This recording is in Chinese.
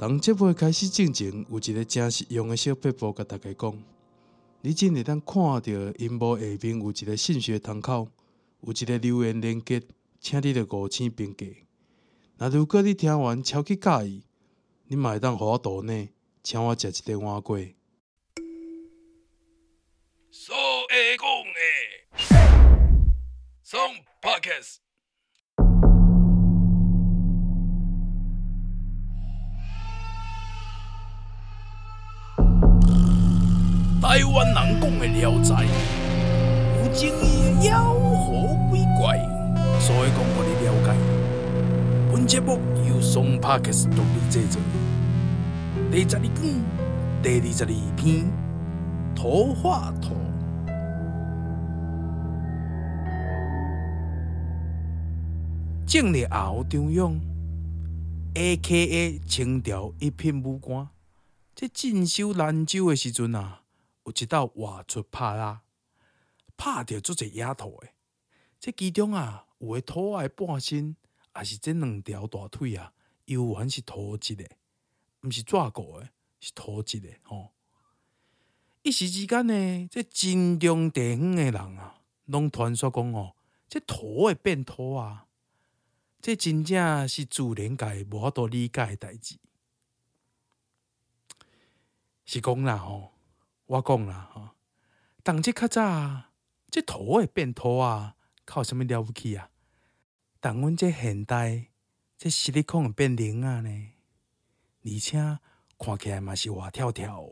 当节目开始进前，有一个真实用的小撇步，甲大家讲：你真会当看到萤幕下面有一个信息窗口，有一个留言连接，请你着五星评价。那如果你听完超级介意，你嘛会当互我抖内，请我食一点碗粿。所会讲的，从 Podcast。台湾人讲的《聊斋》，有争议的妖狐鬼怪，所以讲互你了解。本节目由双 Podcast 独立制作。第十二卷，第二十二篇，图画图。正日后中央，A.K.A. 清朝一品武官，在镇守兰州的时阵啊。有一道外出拍拉，拍着足侪野兔诶。这其中啊，有诶兔仔半身，也是这两条大腿啊，又原是土质诶，毋是抓过诶，是土质诶吼。一时之间呢，这真中地方诶人啊，拢传说讲哦，这兔会变兔啊，这真正是自然界无法度理解诶代志，是讲啦吼。我讲啦，吼，当这较早，即土会变土啊，靠什么了不起啊？但阮这现代，这实力可能变灵啊呢，而且看起来嘛是活跳跳，